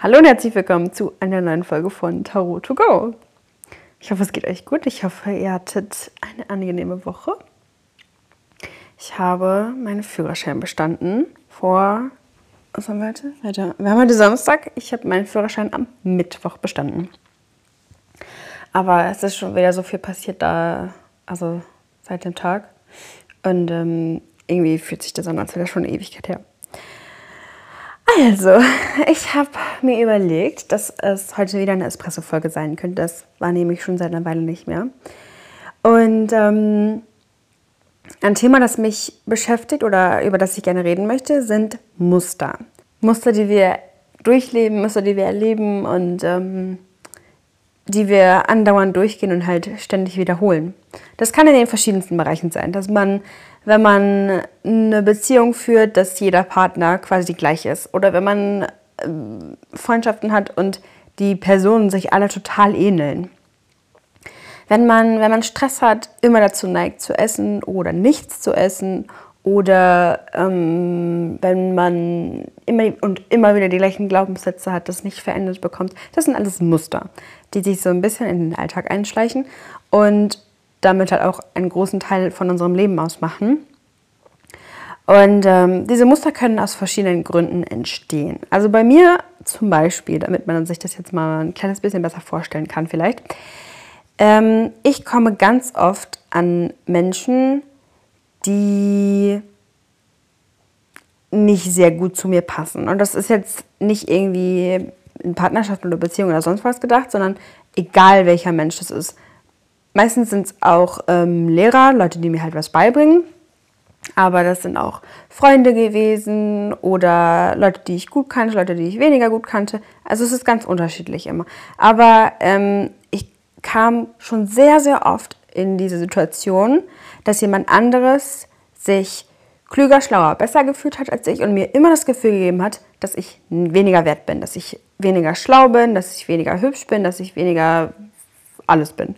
Hallo und herzlich willkommen zu einer neuen Folge von Tarot to Go. Ich hoffe, es geht euch gut. Ich hoffe, ihr hattet eine angenehme Woche. Ich habe meinen Führerschein bestanden vor. Was haben wir heute? Wir haben heute Samstag. Ich habe meinen Führerschein am Mittwoch bestanden. Aber es ist schon wieder so viel passiert da, also seit dem Tag. Und ähm, irgendwie fühlt sich das an, als wäre das schon eine Ewigkeit her. Also, ich habe mir überlegt, dass es heute wieder eine Espresso-Folge sein könnte. Das war nämlich schon seit einer Weile nicht mehr. Und ähm, ein Thema, das mich beschäftigt oder über das ich gerne reden möchte, sind Muster. Muster, die wir durchleben, Muster, die wir erleben und ähm, die wir andauernd durchgehen und halt ständig wiederholen. Das kann in den verschiedensten Bereichen sein, dass man wenn man eine Beziehung führt, dass jeder Partner quasi gleich ist. Oder wenn man ähm, Freundschaften hat und die Personen sich alle total ähneln. Wenn man, wenn man Stress hat, immer dazu neigt zu essen oder nichts zu essen. Oder ähm, wenn man immer und immer wieder die gleichen Glaubenssätze hat, das nicht verändert bekommt. Das sind alles Muster, die sich so ein bisschen in den Alltag einschleichen. Und damit halt auch einen großen Teil von unserem Leben ausmachen. Und ähm, diese Muster können aus verschiedenen Gründen entstehen. Also bei mir zum Beispiel, damit man sich das jetzt mal ein kleines bisschen besser vorstellen kann vielleicht, ähm, ich komme ganz oft an Menschen, die nicht sehr gut zu mir passen. Und das ist jetzt nicht irgendwie in Partnerschaft oder Beziehung oder sonst was gedacht, sondern egal welcher Mensch das ist. Meistens sind es auch ähm, Lehrer, Leute, die mir halt was beibringen. Aber das sind auch Freunde gewesen oder Leute, die ich gut kannte, Leute, die ich weniger gut kannte. Also es ist ganz unterschiedlich immer. Aber ähm, ich kam schon sehr, sehr oft in diese Situation, dass jemand anderes sich klüger, schlauer, besser gefühlt hat als ich und mir immer das Gefühl gegeben hat, dass ich weniger wert bin, dass ich weniger schlau bin, dass ich weniger hübsch bin, dass ich weniger alles bin.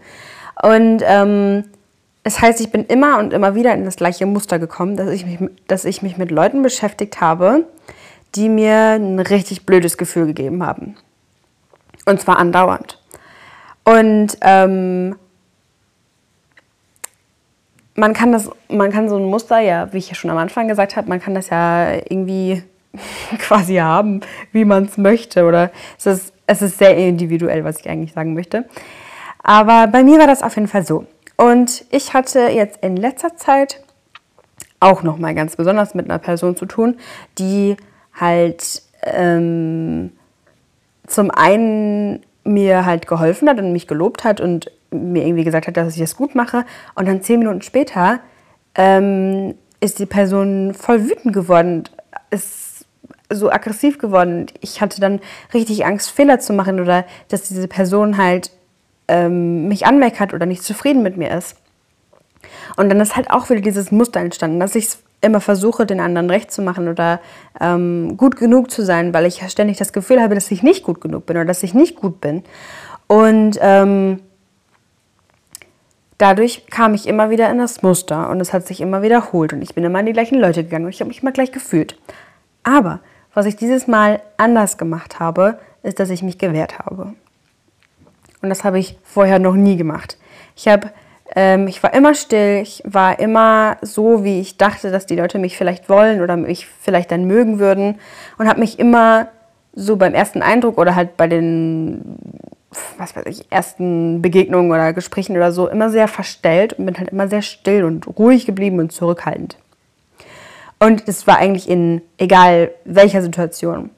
Und ähm, das heißt, ich bin immer und immer wieder in das gleiche Muster gekommen, dass ich mich, dass ich mich mit Leuten beschäftigt habe, die mir ein richtig blödes Gefühl gegeben haben. Und zwar andauernd. Und ähm, man kann das, man kann so ein Muster ja, wie ich ja schon am Anfang gesagt habe, man kann das ja irgendwie quasi haben, wie man es möchte. Oder es ist, es ist sehr individuell, was ich eigentlich sagen möchte. Aber bei mir war das auf jeden Fall so. Und ich hatte jetzt in letzter Zeit auch noch mal ganz besonders mit einer Person zu tun, die halt ähm, zum einen mir halt geholfen hat und mich gelobt hat und mir irgendwie gesagt hat, dass ich das gut mache. Und dann zehn Minuten später ähm, ist die Person voll wütend geworden, ist so aggressiv geworden. Ich hatte dann richtig Angst, Fehler zu machen oder dass diese Person halt ähm, mich anmeckert oder nicht zufrieden mit mir ist. Und dann ist halt auch wieder dieses Muster entstanden, dass ich immer versuche, den anderen recht zu machen oder ähm, gut genug zu sein, weil ich ständig das Gefühl habe, dass ich nicht gut genug bin oder dass ich nicht gut bin. Und ähm, dadurch kam ich immer wieder in das Muster und es hat sich immer wiederholt und ich bin immer an die gleichen Leute gegangen und ich habe mich immer gleich gefühlt. Aber was ich dieses Mal anders gemacht habe, ist, dass ich mich gewehrt habe. Und das habe ich vorher noch nie gemacht. Ich habe ähm, ich war immer still, ich war immer so, wie ich dachte, dass die Leute mich vielleicht wollen oder mich vielleicht dann mögen würden und habe mich immer so beim ersten Eindruck oder halt bei den was weiß ich, ersten Begegnungen oder Gesprächen oder so immer sehr verstellt und bin halt immer sehr still und ruhig geblieben und zurückhaltend. Und es war eigentlich in egal welcher Situation.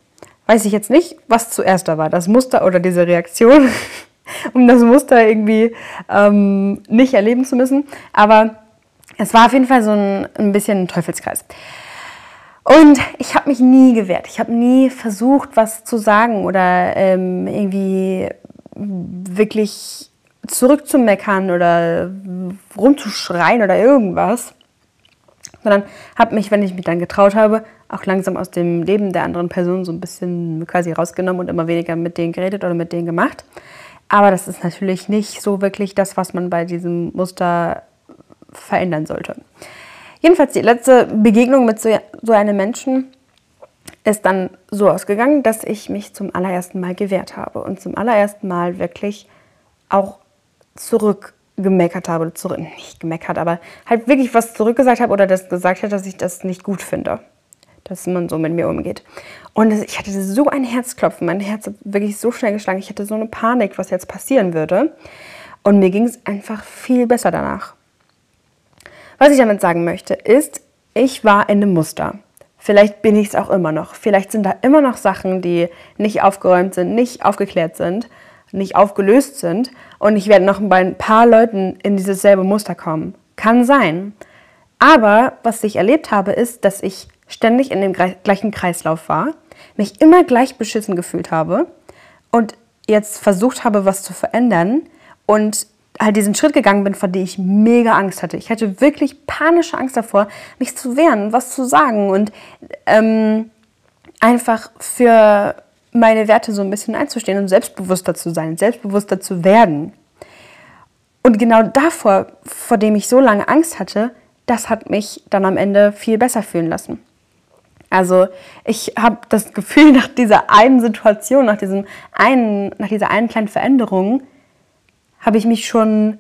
Weiß ich jetzt nicht, was zuerst da war, das Muster oder diese Reaktion. um das Muster irgendwie ähm, nicht erleben zu müssen. Aber es war auf jeden Fall so ein, ein bisschen ein Teufelskreis. Und ich habe mich nie gewehrt. Ich habe nie versucht, was zu sagen oder ähm, irgendwie wirklich zurückzumeckern oder rumzuschreien oder irgendwas. Sondern habe mich, wenn ich mich dann getraut habe, auch langsam aus dem Leben der anderen Person so ein bisschen quasi rausgenommen und immer weniger mit denen geredet oder mit denen gemacht. Aber das ist natürlich nicht so wirklich das, was man bei diesem Muster verändern sollte. Jedenfalls die letzte Begegnung mit so, einem Menschen ist dann so ausgegangen, dass ich mich zum allerersten Mal gewehrt habe und zum allerersten Mal wirklich auch zurückgemeckert habe, zurück, nicht gemeckert, aber halt wirklich was zurückgesagt habe oder das gesagt habe, dass ich das nicht gut finde, dass man so mit mir umgeht. Und ich hatte so ein Herzklopfen, mein Herz hat wirklich so schnell geschlagen, ich hatte so eine Panik, was jetzt passieren würde. Und mir ging es einfach viel besser danach. Was ich damit sagen möchte, ist, ich war in einem Muster. Vielleicht bin ich es auch immer noch. Vielleicht sind da immer noch Sachen, die nicht aufgeräumt sind, nicht aufgeklärt sind, nicht aufgelöst sind. Und ich werde noch bei ein paar Leuten in dieses selbe Muster kommen. Kann sein. Aber was ich erlebt habe, ist, dass ich ständig in dem gleichen Kreislauf war, mich immer gleich beschissen gefühlt habe und jetzt versucht habe, was zu verändern und halt diesen Schritt gegangen bin, vor dem ich mega Angst hatte. Ich hatte wirklich panische Angst davor, mich zu wehren, was zu sagen und ähm, einfach für meine Werte so ein bisschen einzustehen und selbstbewusster zu sein, selbstbewusster zu werden. Und genau davor, vor dem ich so lange Angst hatte, das hat mich dann am Ende viel besser fühlen lassen. Also ich habe das Gefühl, nach dieser einen Situation, nach, diesem einen, nach dieser einen kleinen Veränderung, habe ich mich schon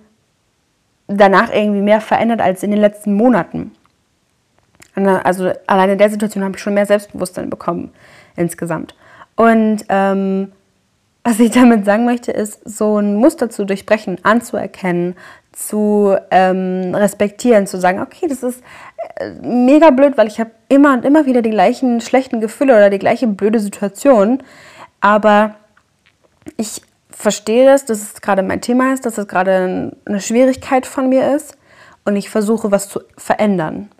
danach irgendwie mehr verändert als in den letzten Monaten. Also alleine in der Situation habe ich schon mehr Selbstbewusstsein bekommen insgesamt. Und ähm, was ich damit sagen möchte, ist, so ein Muster zu durchbrechen, anzuerkennen, zu ähm, respektieren, zu sagen, okay, das ist äh, mega blöd, weil ich habe immer und immer wieder die gleichen schlechten Gefühle oder die gleiche blöde Situation. Aber ich verstehe das, dass es gerade mein Thema ist, dass es gerade eine Schwierigkeit von mir ist und ich versuche, was zu verändern.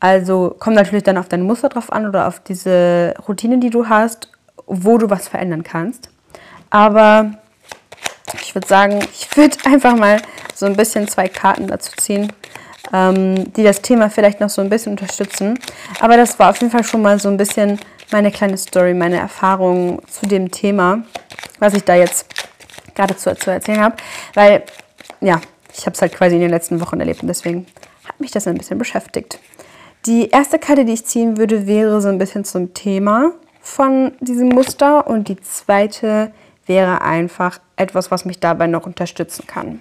Also kommt natürlich dann auf dein Muster drauf an oder auf diese Routine, die du hast, wo du was verändern kannst. Aber ich würde sagen, ich würde einfach mal so ein bisschen zwei Karten dazu ziehen, ähm, die das Thema vielleicht noch so ein bisschen unterstützen. Aber das war auf jeden Fall schon mal so ein bisschen meine kleine Story, meine Erfahrung zu dem Thema, was ich da jetzt gerade zu, zu erzählen habe. Weil, ja, ich habe es halt quasi in den letzten Wochen erlebt und deswegen hat mich das ein bisschen beschäftigt. Die erste Karte, die ich ziehen würde, wäre so ein bisschen zum Thema von diesem Muster und die zweite wäre einfach etwas, was mich dabei noch unterstützen kann.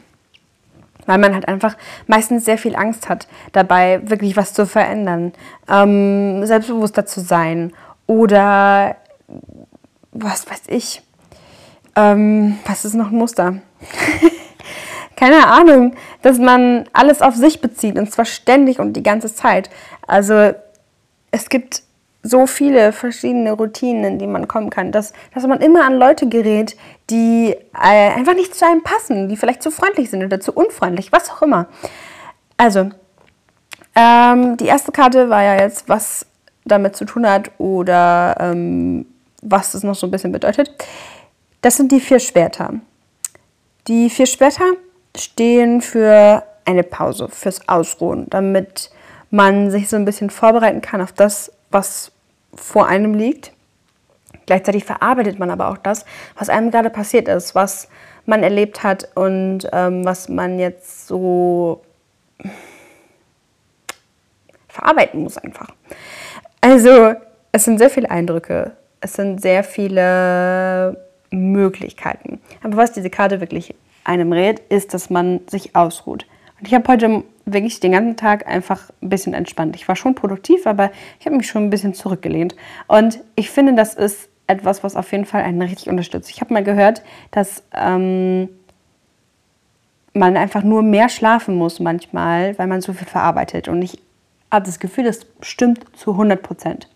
Weil man halt einfach meistens sehr viel Angst hat, dabei wirklich was zu verändern, ähm, selbstbewusster zu sein oder was weiß ich, ähm, was ist noch ein Muster? Keine Ahnung, dass man alles auf sich bezieht und zwar ständig und die ganze Zeit. Also es gibt so viele verschiedene Routinen, in die man kommen kann, dass, dass man immer an Leute gerät, die äh, einfach nicht zu einem passen, die vielleicht zu freundlich sind oder zu unfreundlich, was auch immer. Also, ähm, die erste Karte war ja jetzt, was damit zu tun hat oder ähm, was es noch so ein bisschen bedeutet. Das sind die vier Schwerter. Die vier Schwerter stehen für eine Pause, fürs Ausruhen, damit man sich so ein bisschen vorbereiten kann auf das, was vor einem liegt. Gleichzeitig verarbeitet man aber auch das, was einem gerade passiert ist, was man erlebt hat und ähm, was man jetzt so verarbeiten muss einfach. Also es sind sehr viele Eindrücke, es sind sehr viele Möglichkeiten. Aber was diese Karte wirklich einem rät, ist, dass man sich ausruht. Und ich habe heute wirklich den ganzen Tag einfach ein bisschen entspannt. Ich war schon produktiv, aber ich habe mich schon ein bisschen zurückgelehnt. Und ich finde, das ist etwas, was auf jeden Fall einen richtig unterstützt. Ich habe mal gehört, dass ähm, man einfach nur mehr schlafen muss manchmal, weil man so viel verarbeitet. Und ich habe das Gefühl, das stimmt zu 100 Prozent.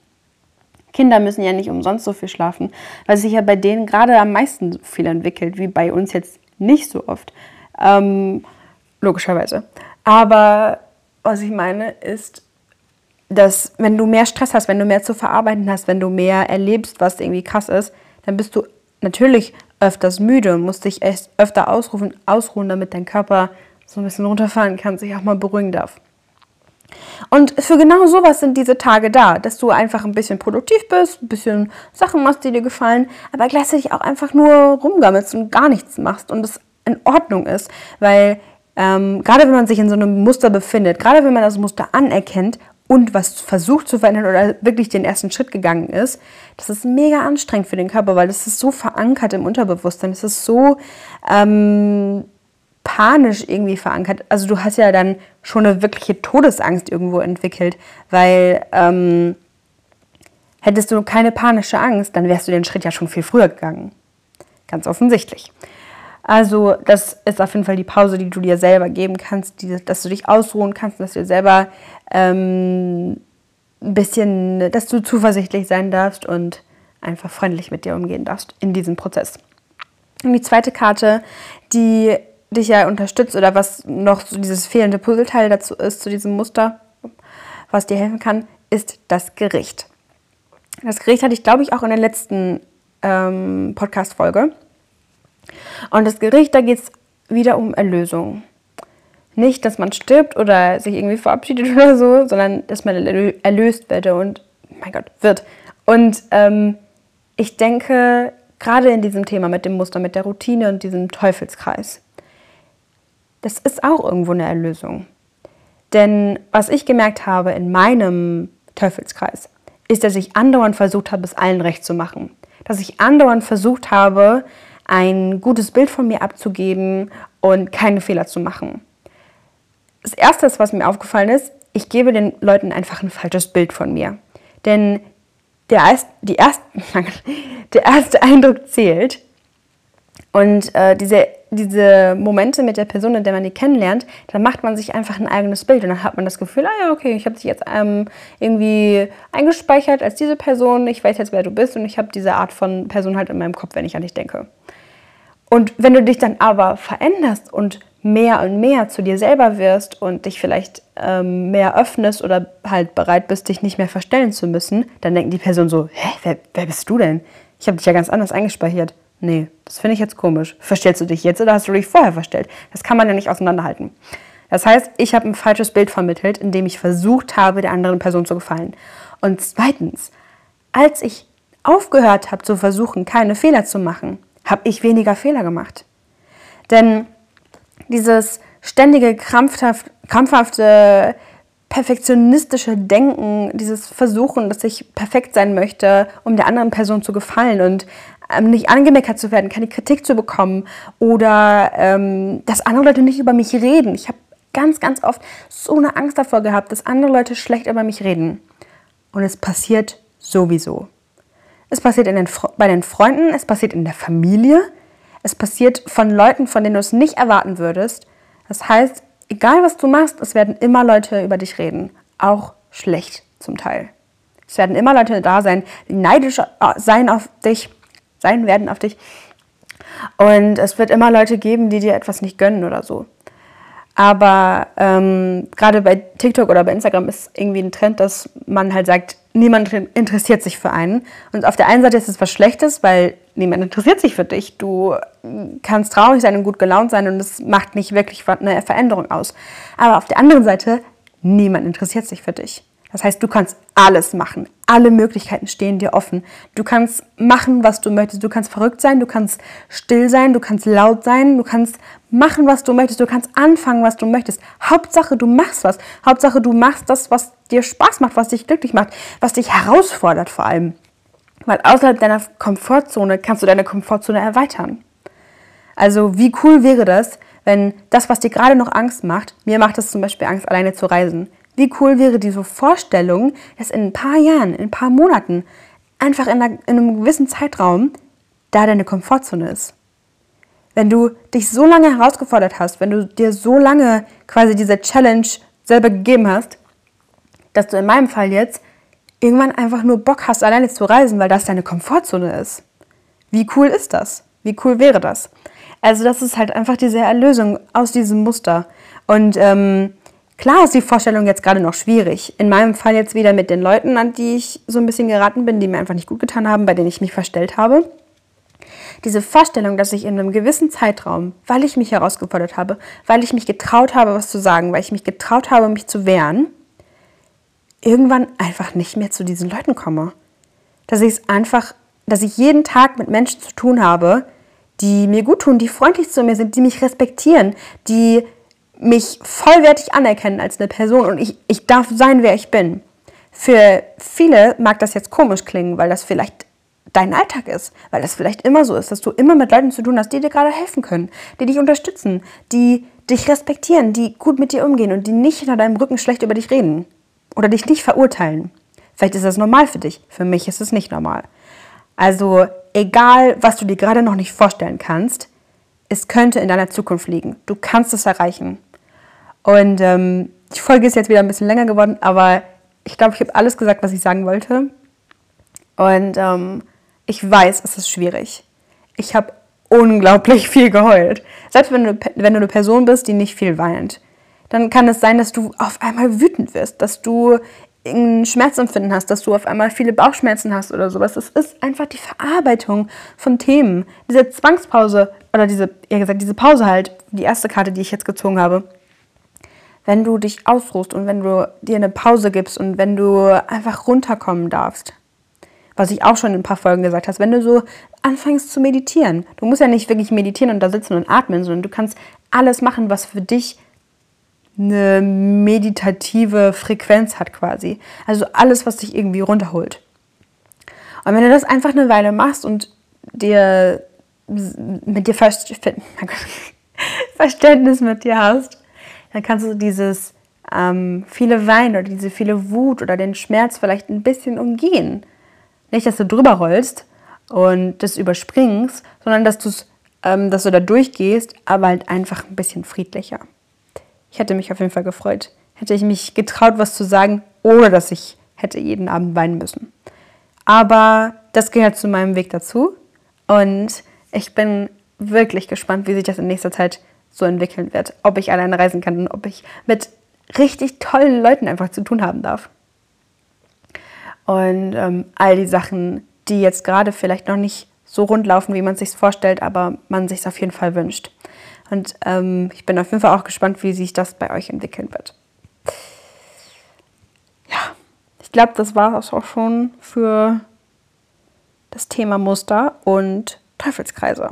Kinder müssen ja nicht umsonst so viel schlafen, weil sich ja bei denen gerade am meisten viel entwickelt, wie bei uns jetzt nicht so oft. Ähm, logischerweise. Aber was ich meine ist, dass wenn du mehr Stress hast, wenn du mehr zu verarbeiten hast, wenn du mehr erlebst, was irgendwie krass ist, dann bist du natürlich öfters müde und musst dich echt öfter ausrufen, ausruhen, damit dein Körper so ein bisschen runterfahren kann, sich auch mal beruhigen darf. Und für genau sowas sind diese Tage da, dass du einfach ein bisschen produktiv bist, ein bisschen Sachen machst, die dir gefallen, aber gleichzeitig auch einfach nur rumgammelst und gar nichts machst und es in Ordnung ist, weil ähm, gerade wenn man sich in so einem Muster befindet, gerade wenn man das Muster anerkennt und was versucht zu verändern oder wirklich den ersten Schritt gegangen ist, das ist mega anstrengend für den Körper, weil das ist so verankert im Unterbewusstsein. Es ist so ähm, panisch irgendwie verankert. Also du hast ja dann schon eine wirkliche Todesangst irgendwo entwickelt, weil ähm, hättest du keine panische Angst, dann wärst du den Schritt ja schon viel früher gegangen. Ganz offensichtlich. Also das ist auf jeden Fall die Pause, die du dir selber geben kannst, die, dass du dich ausruhen kannst, dass du dir selber ähm, ein bisschen, dass du zuversichtlich sein darfst und einfach freundlich mit dir umgehen darfst in diesem Prozess. Und die zweite Karte, die dich ja unterstützt oder was noch so dieses fehlende Puzzleteil dazu ist, zu diesem Muster, was dir helfen kann, ist das Gericht. Das Gericht hatte ich, glaube ich, auch in der letzten ähm, Podcast-Folge. Und das Gericht, da geht es wieder um Erlösung. Nicht, dass man stirbt oder sich irgendwie verabschiedet oder so, sondern dass man erlöst werde und, mein Gott, wird. Und ähm, ich denke, gerade in diesem Thema mit dem Muster, mit der Routine und diesem Teufelskreis, das ist auch irgendwo eine Erlösung. Denn was ich gemerkt habe in meinem Teufelskreis, ist, dass ich andauernd versucht habe, es allen recht zu machen. Dass ich andauernd versucht habe, ein gutes Bild von mir abzugeben und keine Fehler zu machen. Das Erste, was mir aufgefallen ist, ich gebe den Leuten einfach ein falsches Bild von mir. Denn der, die erst, der erste Eindruck zählt. Und äh, diese diese Momente mit der Person, in der man die kennenlernt, dann macht man sich einfach ein eigenes Bild und dann hat man das Gefühl, ah ja, okay, ich habe dich jetzt ähm, irgendwie eingespeichert als diese Person, ich weiß jetzt, wer du bist und ich habe diese Art von Person halt in meinem Kopf, wenn ich an dich denke. Und wenn du dich dann aber veränderst und mehr und mehr zu dir selber wirst und dich vielleicht ähm, mehr öffnest oder halt bereit bist, dich nicht mehr verstellen zu müssen, dann denken die Person so, hä, wer, wer bist du denn? Ich habe dich ja ganz anders eingespeichert nee, das finde ich jetzt komisch. Verstellst du dich jetzt oder hast du dich vorher verstellt? Das kann man ja nicht auseinanderhalten. Das heißt, ich habe ein falsches Bild vermittelt, indem ich versucht habe, der anderen Person zu gefallen. Und zweitens, als ich aufgehört habe zu versuchen, keine Fehler zu machen, habe ich weniger Fehler gemacht. Denn dieses ständige, krampfhaft, krampfhafte, perfektionistische Denken, dieses Versuchen, dass ich perfekt sein möchte, um der anderen Person zu gefallen und ähm, nicht angemeckert zu werden, keine Kritik zu bekommen oder ähm, dass andere Leute nicht über mich reden. Ich habe ganz, ganz oft so eine Angst davor gehabt, dass andere Leute schlecht über mich reden. Und es passiert sowieso. Es passiert den, bei den Freunden, es passiert in der Familie, es passiert von Leuten, von denen du es nicht erwarten würdest. Das heißt, egal was du machst, es werden immer Leute über dich reden, auch schlecht zum Teil. Es werden immer Leute da sein, die neidisch äh, sein auf dich, sein werden auf dich. Und es wird immer Leute geben, die dir etwas nicht gönnen oder so. Aber ähm, gerade bei TikTok oder bei Instagram ist irgendwie ein Trend, dass man halt sagt, niemand interessiert sich für einen. Und auf der einen Seite ist es was Schlechtes, weil niemand interessiert sich für dich. Du kannst traurig sein und gut gelaunt sein und es macht nicht wirklich eine Veränderung aus. Aber auf der anderen Seite, niemand interessiert sich für dich. Das heißt, du kannst alles machen. Alle Möglichkeiten stehen dir offen. Du kannst machen, was du möchtest. Du kannst verrückt sein, du kannst still sein, du kannst laut sein, du kannst machen, was du möchtest. Du kannst anfangen, was du möchtest. Hauptsache, du machst was. Hauptsache, du machst das, was dir Spaß macht, was dich glücklich macht, was dich herausfordert vor allem. Weil außerhalb deiner Komfortzone kannst du deine Komfortzone erweitern. Also wie cool wäre das, wenn das, was dir gerade noch Angst macht, mir macht es zum Beispiel Angst, alleine zu reisen. Wie cool wäre diese Vorstellung, dass in ein paar Jahren, in ein paar Monaten, einfach in, einer, in einem gewissen Zeitraum da deine Komfortzone ist. Wenn du dich so lange herausgefordert hast, wenn du dir so lange quasi diese Challenge selber gegeben hast, dass du in meinem Fall jetzt irgendwann einfach nur Bock hast, alleine zu reisen, weil das deine Komfortzone ist. Wie cool ist das? Wie cool wäre das? Also das ist halt einfach diese Erlösung aus diesem Muster. Und ähm, Klar ist die Vorstellung jetzt gerade noch schwierig. In meinem Fall jetzt wieder mit den Leuten, an die ich so ein bisschen geraten bin, die mir einfach nicht gut getan haben, bei denen ich mich verstellt habe. Diese Vorstellung, dass ich in einem gewissen Zeitraum, weil ich mich herausgefordert habe, weil ich mich getraut habe, was zu sagen, weil ich mich getraut habe, mich zu wehren, irgendwann einfach nicht mehr zu diesen Leuten komme. Dass ich es einfach, dass ich jeden Tag mit Menschen zu tun habe, die mir gut tun, die freundlich zu mir sind, die mich respektieren, die mich vollwertig anerkennen als eine Person und ich, ich darf sein, wer ich bin. Für viele mag das jetzt komisch klingen, weil das vielleicht dein Alltag ist, weil das vielleicht immer so ist, dass du immer mit Leuten zu tun hast, die dir gerade helfen können, die dich unterstützen, die dich respektieren, die gut mit dir umgehen und die nicht hinter deinem Rücken schlecht über dich reden oder dich nicht verurteilen. Vielleicht ist das normal für dich, für mich ist es nicht normal. Also egal, was du dir gerade noch nicht vorstellen kannst, es könnte in deiner Zukunft liegen. Du kannst es erreichen. Und ähm, die Folge ist jetzt wieder ein bisschen länger geworden, aber ich glaube, ich habe alles gesagt, was ich sagen wollte. Und ähm, ich weiß, es ist schwierig. Ich habe unglaublich viel geheult. Selbst wenn du, wenn du eine Person bist, die nicht viel weint, dann kann es sein, dass du auf einmal wütend wirst, dass du ein Schmerzempfinden hast, dass du auf einmal viele Bauchschmerzen hast oder sowas. Es ist einfach die Verarbeitung von Themen. Diese Zwangspause oder diese, eher gesagt, diese Pause halt, die erste Karte, die ich jetzt gezogen habe. Wenn du dich ausruhst und wenn du dir eine Pause gibst und wenn du einfach runterkommen darfst, was ich auch schon in ein paar Folgen gesagt habe, wenn du so anfängst zu meditieren. Du musst ja nicht wirklich meditieren und da sitzen und atmen, sondern du kannst alles machen, was für dich eine meditative Frequenz hat quasi. Also alles, was dich irgendwie runterholt. Und wenn du das einfach eine Weile machst und dir mit dir Verständnis mit dir hast, dann kannst du dieses ähm, viele Wein oder diese viele Wut oder den Schmerz vielleicht ein bisschen umgehen. Nicht, dass du drüber rollst und das überspringst, sondern dass, ähm, dass du da durchgehst, aber halt einfach ein bisschen friedlicher. Ich hätte mich auf jeden Fall gefreut. Hätte ich mich getraut, was zu sagen, ohne dass ich hätte jeden Abend weinen müssen. Aber das gehört zu meinem Weg dazu. Und ich bin wirklich gespannt, wie sich das in nächster Zeit so entwickeln wird. Ob ich alleine reisen kann und ob ich mit richtig tollen Leuten einfach zu tun haben darf. Und ähm, all die Sachen, die jetzt gerade vielleicht noch nicht so rund laufen, wie man es sich vorstellt, aber man sich auf jeden Fall wünscht. Und ähm, ich bin auf jeden Fall auch gespannt, wie sich das bei euch entwickeln wird. Ja, ich glaube, das war es auch schon für das Thema Muster und Teufelskreise.